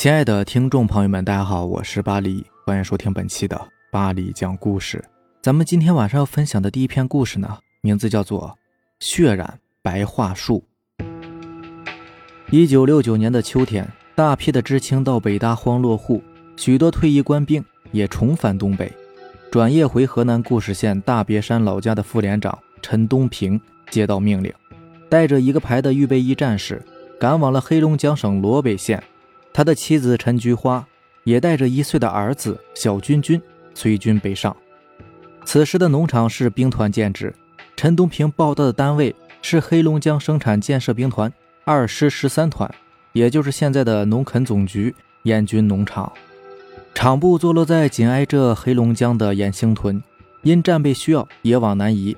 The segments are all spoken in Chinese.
亲爱的听众朋友们，大家好，我是巴黎，欢迎收听本期的巴黎讲故事。咱们今天晚上要分享的第一篇故事呢，名字叫做《血染白桦树》。一九六九年的秋天，大批的知青到北大荒落户，许多退役官兵也重返东北。转业回河南固始县大别山老家的副连长陈东平接到命令，带着一个排的预备役战士，赶往了黑龙江省罗北县。他的妻子陈菊花也带着一岁的儿子小军军随军北上。此时的农场是兵团建制，陈东平报道的单位是黑龙江生产建设兵团二师十三团，也就是现在的农垦总局燕军农场。场部坐落在紧挨着黑龙江的雁兴屯，因战备需要也往南移。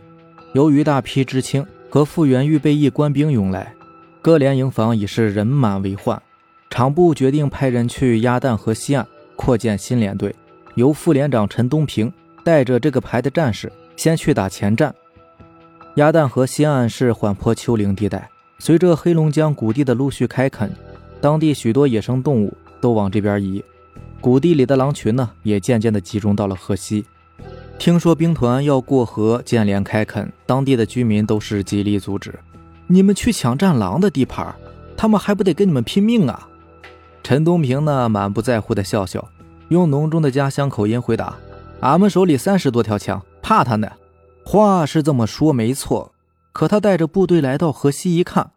由于大批知青和复员预备役官兵涌来，各连营房已是人满为患。厂部决定派人去鸭蛋河西岸扩建新连队，由副连长陈东平带着这个排的战士先去打前站。鸭蛋河西岸是缓坡丘陵地带，随着黑龙江谷地的陆续开垦，当地许多野生动物都往这边移，谷地里的狼群呢也渐渐的集中到了河西。听说兵团要过河建连开垦，当地的居民都是极力阻止：“你们去抢战狼的地盘，他们还不得跟你们拼命啊！”陈东平呢，满不在乎的笑笑，用浓重的家乡口音回答：“俺们手里三十多条枪，怕他呢？”话是这么说没错，可他带着部队来到河西一看，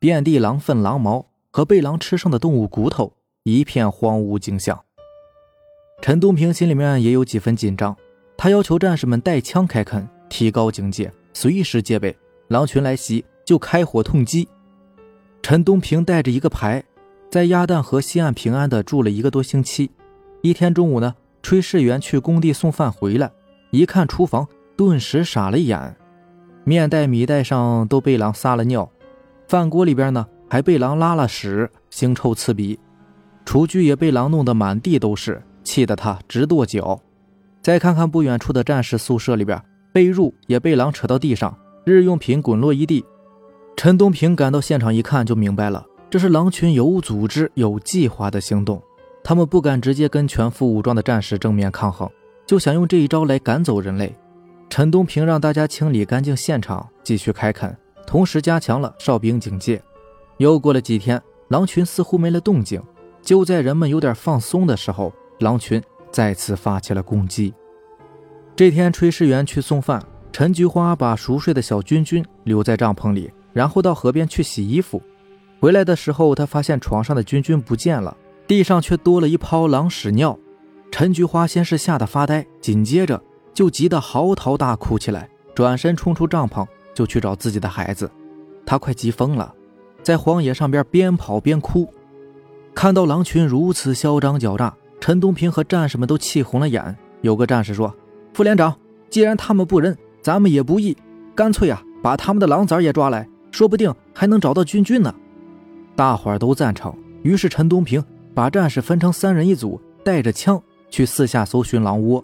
遍地狼粪、狼毛和被狼吃剩的动物骨头，一片荒芜景象。陈东平心里面也有几分紧张，他要求战士们带枪开垦，提高警戒，随时戒备，狼群来袭就开火痛击。陈东平带着一个排。在鸭蛋河西岸平安的住了一个多星期。一天中午呢，炊事员去工地送饭回来，一看厨房，顿时傻了眼。面袋、米袋上都被狼撒了尿，饭锅里边呢还被狼拉了屎，腥臭刺鼻。厨具也被狼弄得满地都是，气得他直跺脚。再看看不远处的战士宿舍里边，被褥也被狼扯到地上，日用品滚落一地。陈东平赶到现场一看，就明白了。这是狼群有组织、有计划的行动，他们不敢直接跟全副武装的战士正面抗衡，就想用这一招来赶走人类。陈东平让大家清理干净现场，继续开垦，同时加强了哨兵警戒。又过了几天，狼群似乎没了动静。就在人们有点放松的时候，狼群再次发起了攻击。这天，炊事员去送饭，陈菊花把熟睡的小军军留在帐篷里，然后到河边去洗衣服。回来的时候，他发现床上的军军不见了，地上却多了一泡狼屎尿。陈菊花先是吓得发呆，紧接着就急得嚎啕大哭起来，转身冲出帐篷就去找自己的孩子。他快急疯了，在荒野上边边跑边哭。看到狼群如此嚣张狡诈，陈东平和战士们都气红了眼。有个战士说：“副连长，既然他们不仁，咱们也不义，干脆啊，把他们的狼崽也抓来，说不定还能找到军军呢。”大伙儿都赞成，于是陈东平把战士分成三人一组，带着枪去四下搜寻狼窝。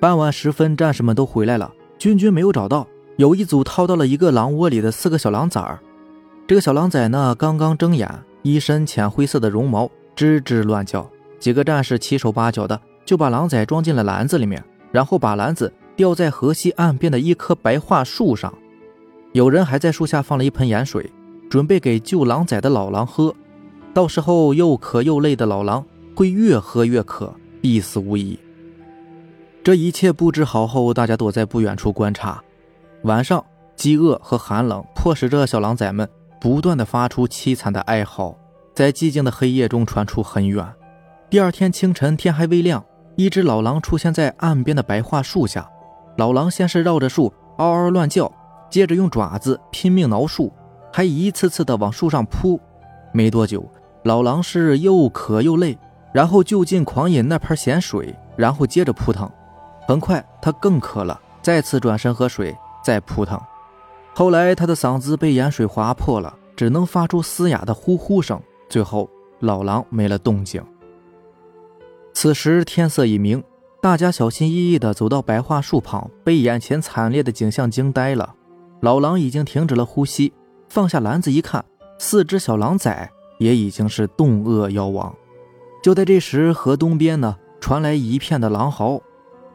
傍晚时分，战士们都回来了，军军没有找到，有一组掏到了一个狼窝里的四个小狼崽儿。这个小狼崽呢，刚刚睁眼，一身浅灰色的绒毛，吱吱乱叫。几个战士七手八脚的就把狼崽装进了篮子里面，然后把篮子吊在河西岸边的一棵白桦树上。有人还在树下放了一盆盐水。准备给救狼崽的老狼喝，到时候又渴又累的老狼会越喝越渴，必死无疑。这一切布置好后，大家躲在不远处观察。晚上，饥饿和寒冷迫使着小狼崽们不断的发出凄惨的哀嚎，在寂静的黑夜中传出很远。第二天清晨，天还未亮，一只老狼出现在岸边的白桦树下。老狼先是绕着树嗷嗷乱叫，接着用爪子拼命挠树。还一次次的往树上扑，没多久，老狼是又渴又累，然后就近狂饮那盆咸水，然后接着扑腾。很快，他更渴了，再次转身喝水，再扑腾。后来，他的嗓子被盐水划破了，只能发出嘶哑的呼呼声。最后，老狼没了动静。此时天色已明，大家小心翼翼地走到白桦树旁，被眼前惨烈的景象惊呆了。老狼已经停止了呼吸。放下篮子一看，四只小狼崽也已经是冻饿夭亡。就在这时，河东边呢传来一片的狼嚎，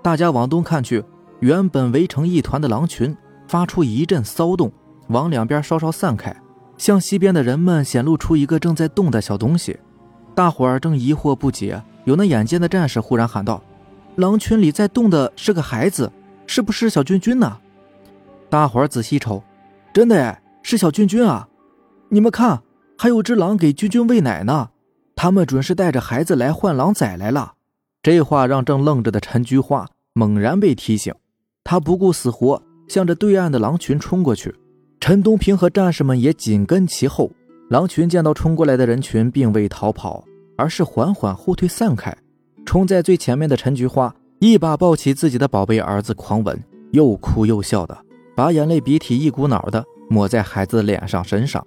大家往东看去，原本围成一团的狼群发出一阵骚动，往两边稍稍散开，向西边的人们显露出一个正在动的小东西。大伙儿正疑惑不解，有那眼尖的战士忽然喊道：“狼群里在动的是个孩子，是不是小君君呢？”大伙儿仔细瞅，真的哎，是小君君啊！你们看，还有只狼给君君喂奶呢。他们准是带着孩子来换狼崽来了。这话让正愣着的陈菊花猛然被提醒，他不顾死活，向着对岸的狼群冲过去。陈东平和战士们也紧跟其后。狼群见到冲过来的人群，并未逃跑，而是缓缓后退散开。冲在最前面的陈菊花一把抱起自己的宝贝儿子，狂吻，又哭又笑的，把眼泪鼻涕一股脑的抹在孩子脸上身上。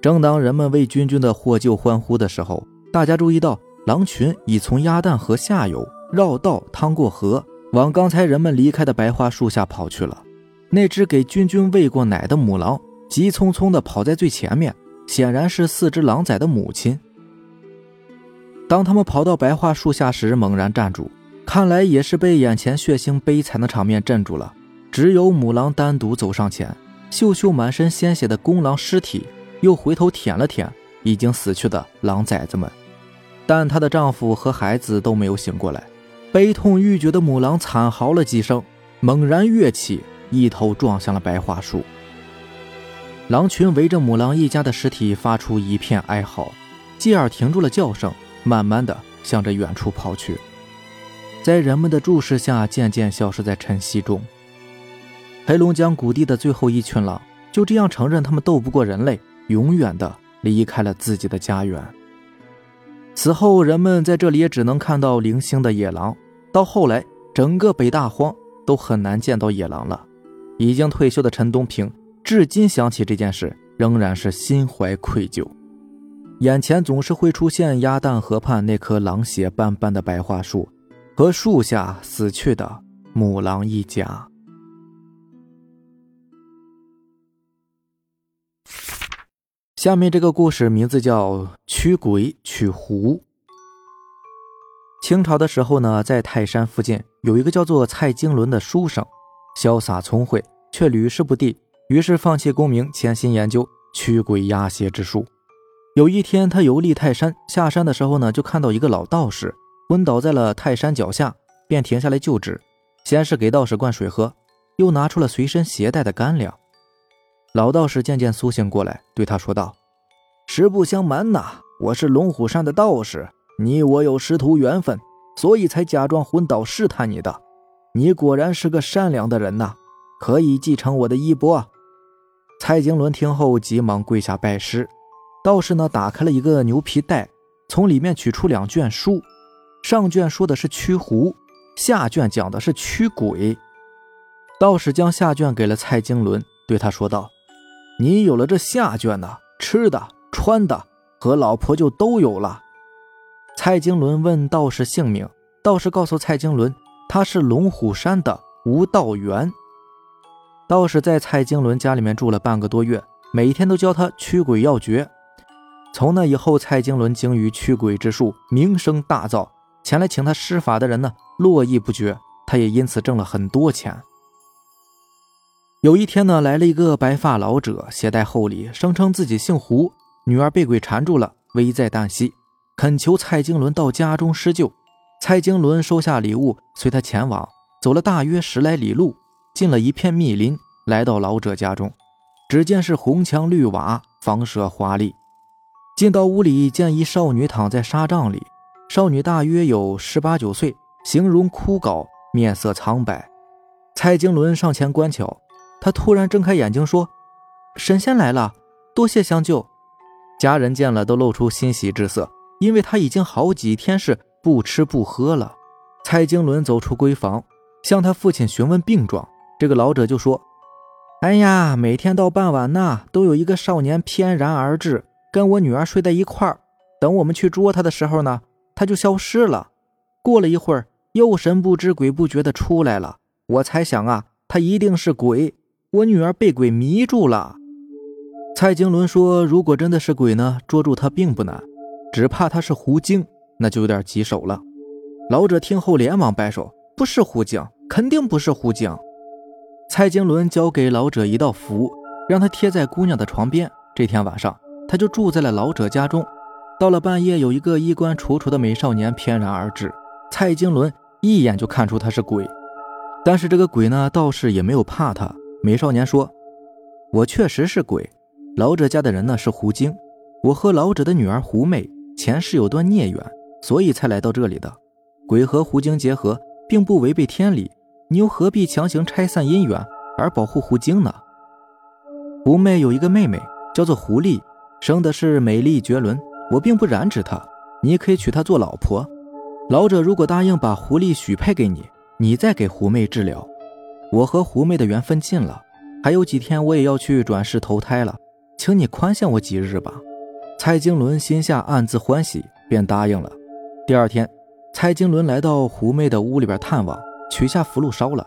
正当人们为君君的获救欢呼的时候，大家注意到，狼群已从鸭蛋河下游绕道趟过河，往刚才人们离开的白桦树下跑去了。那只给君君喂过奶的母狼急匆匆地跑在最前面。显然是四只狼崽的母亲。当他们跑到白桦树下时，猛然站住，看来也是被眼前血腥悲惨的场面镇住了。只有母狼单独走上前，秀秀满身鲜血的公狼尸体，又回头舔了舔已经死去的狼崽子们。但她的丈夫和孩子都没有醒过来。悲痛欲绝的母狼惨嚎了几声，猛然跃起，一头撞向了白桦树。狼群围着母狼一家的尸体发出一片哀嚎，继而停住了叫声，慢慢的向着远处跑去，在人们的注视下渐渐消失在晨曦中。黑龙江谷地的最后一群狼就这样承认他们斗不过人类，永远的离开了自己的家园。此后，人们在这里也只能看到零星的野狼。到后来，整个北大荒都很难见到野狼了。已经退休的陈东平。至今想起这件事，仍然是心怀愧疚。眼前总是会出现鸭蛋河畔那棵狼血斑斑的白桦树，和树下死去的母狼一家。下面这个故事名字叫《驱鬼取狐》。清朝的时候呢，在泰山附近有一个叫做蔡京伦的书生，潇洒聪慧，却屡试不第。于是放弃功名，潜心研究驱鬼压邪之术。有一天，他游历泰山，下山的时候呢，就看到一个老道士昏倒在了泰山脚下，便停下来救治。先是给道士灌水喝，又拿出了随身携带的干粮。老道士渐渐苏醒过来，对他说道：“实不相瞒呐，我是龙虎山的道士，你我有师徒缘分，所以才假装昏倒试探你的。你果然是个善良的人呐，可以继承我的衣钵。”蔡京伦听后，急忙跪下拜师。道士呢，打开了一个牛皮袋，从里面取出两卷书，上卷说的是驱狐，下卷讲的是驱鬼。道士将下卷给了蔡京伦，对他说道：“你有了这下卷呢，吃的、穿的和老婆就都有了。”蔡京伦问道士姓名，道士告诉蔡京伦，他是龙虎山的吴道元。道士在蔡京伦家里面住了半个多月，每天都教他驱鬼要诀。从那以后，蔡京伦精于驱鬼之术，名声大噪，前来请他施法的人呢络绎不绝，他也因此挣了很多钱。有一天呢，来了一个白发老者，携带厚礼，声称自己姓胡，女儿被鬼缠住了，危在旦夕，恳求蔡京伦到家中施救。蔡京伦收下礼物，随他前往，走了大约十来里路。进了一片密林，来到老者家中，只见是红墙绿瓦，房舍华丽。进到屋里，见一少女躺在纱帐里，少女大约有十八九岁，形容枯槁，面色苍白。蔡京伦上前观瞧，他突然睁开眼睛说：“神仙来了，多谢相救。”家人见了都露出欣喜之色，因为他已经好几天是不吃不喝了。蔡京伦走出闺房，向他父亲询问病状。这个老者就说：“哎呀，每天到傍晚呐，都有一个少年翩然而至，跟我女儿睡在一块儿。等我们去捉他的时候呢，他就消失了。过了一会儿，又神不知鬼不觉的出来了。我猜想啊，他一定是鬼，我女儿被鬼迷住了。”蔡京伦说：“如果真的是鬼呢，捉住他并不难，只怕他是狐精，那就有点棘手了。老者听后连忙摆手：“不是狐精，肯定不是狐精。”蔡京伦交给老者一道符，让他贴在姑娘的床边。这天晚上，他就住在了老者家中。到了半夜，有一个衣冠楚楚的美少年翩然而至，蔡京伦一眼就看出他是鬼。但是这个鬼呢，倒是也没有怕他。美少年说：“我确实是鬼，老者家的人呢是狐精。我和老者的女儿狐媚前世有段孽缘，所以才来到这里的。”鬼和狐精结合，并不违背天理，你又何必强行拆散姻缘而保护狐精呢？狐媚有一个妹妹，叫做狐狸，生的是美丽绝伦。我并不染指她，你可以娶她做老婆。老者如果答应把狐狸许配给你，你再给狐媚治疗。我和狐媚的缘分尽了，还有几天我也要去转世投胎了，请你宽限我几日吧。蔡京伦心下暗自欢喜，便答应了。第二天。蔡京伦来到狐媚的屋里边探望，取下符箓烧了。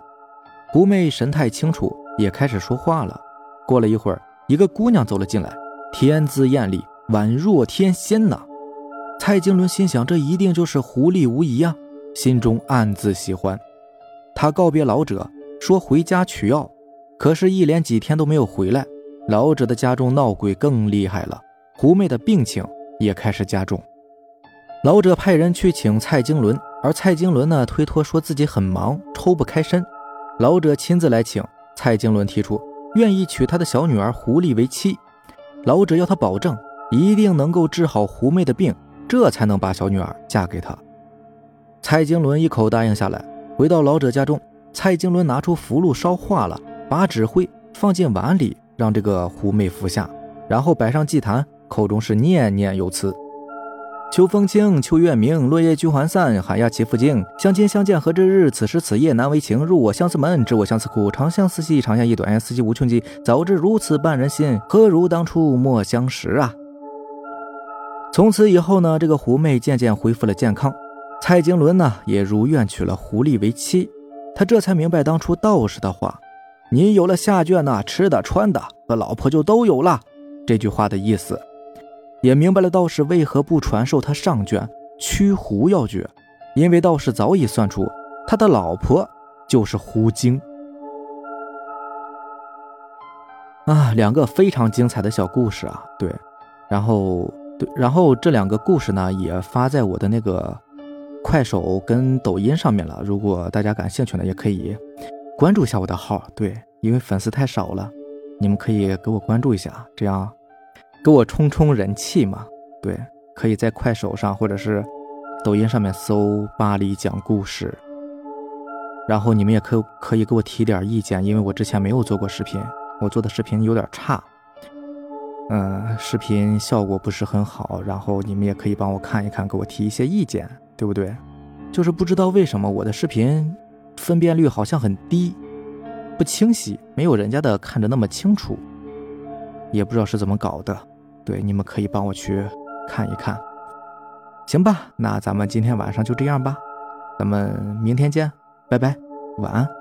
狐媚神态清楚，也开始说话了。过了一会儿，一个姑娘走了进来，天姿艳丽，宛若天仙呐。蔡京伦心想，这一定就是狐狸无疑啊，心中暗自喜欢。他告别老者，说回家取药，可是，一连几天都没有回来。老者的家中闹鬼更厉害了，狐媚的病情也开始加重。老者派人去请蔡京伦，而蔡京伦呢推脱说自己很忙，抽不开身。老者亲自来请，蔡京伦提出愿意娶他的小女儿狐狸为妻。老者要他保证一定能够治好狐媚的病，这才能把小女儿嫁给他。蔡京伦一口答应下来。回到老者家中，蔡京伦拿出符箓烧化了，把纸灰放进碗里，让这个狐媚服下，然后摆上祭坛，口中是念念有词。秋风清，秋月明，落叶聚还散，寒鸦栖复惊。相亲相见何之日？此时此夜难为情。入我相思门，知我相思苦。长相思兮长相忆短，思兮无穷极。早知如此绊人心，何如当初莫相识啊！从此以后呢，这个狐媚渐渐恢复了健康，蔡京伦呢也如愿娶了狐狸为妻。他这才明白当初道士的话：“你有了下卷呢，吃的穿的和老婆就都有了。”这句话的意思。也明白了道士为何不传授他上卷驱狐要诀，因为道士早已算出他的老婆就是狐精。啊，两个非常精彩的小故事啊，对，然后对，然后这两个故事呢也发在我的那个快手跟抖音上面了。如果大家感兴趣呢，也可以关注一下我的号，对，因为粉丝太少了，你们可以给我关注一下，这样。给我冲冲人气嘛？对，可以在快手上或者是抖音上面搜“巴黎讲故事”，然后你们也可可以给我提点意见，因为我之前没有做过视频，我做的视频有点差，嗯，视频效果不是很好，然后你们也可以帮我看一看，给我提一些意见，对不对？就是不知道为什么我的视频分辨率好像很低，不清晰，没有人家的看着那么清楚，也不知道是怎么搞的。对，你们可以帮我去看一看，行吧？那咱们今天晚上就这样吧，咱们明天见，拜拜，晚安。